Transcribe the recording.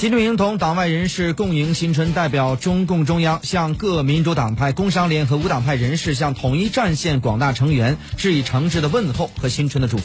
习近平同党外人士共迎新春，代表中共中央向各民主党派、工商联和无党派人士向统一战线广大成员致以诚挚的问候和新春的祝福。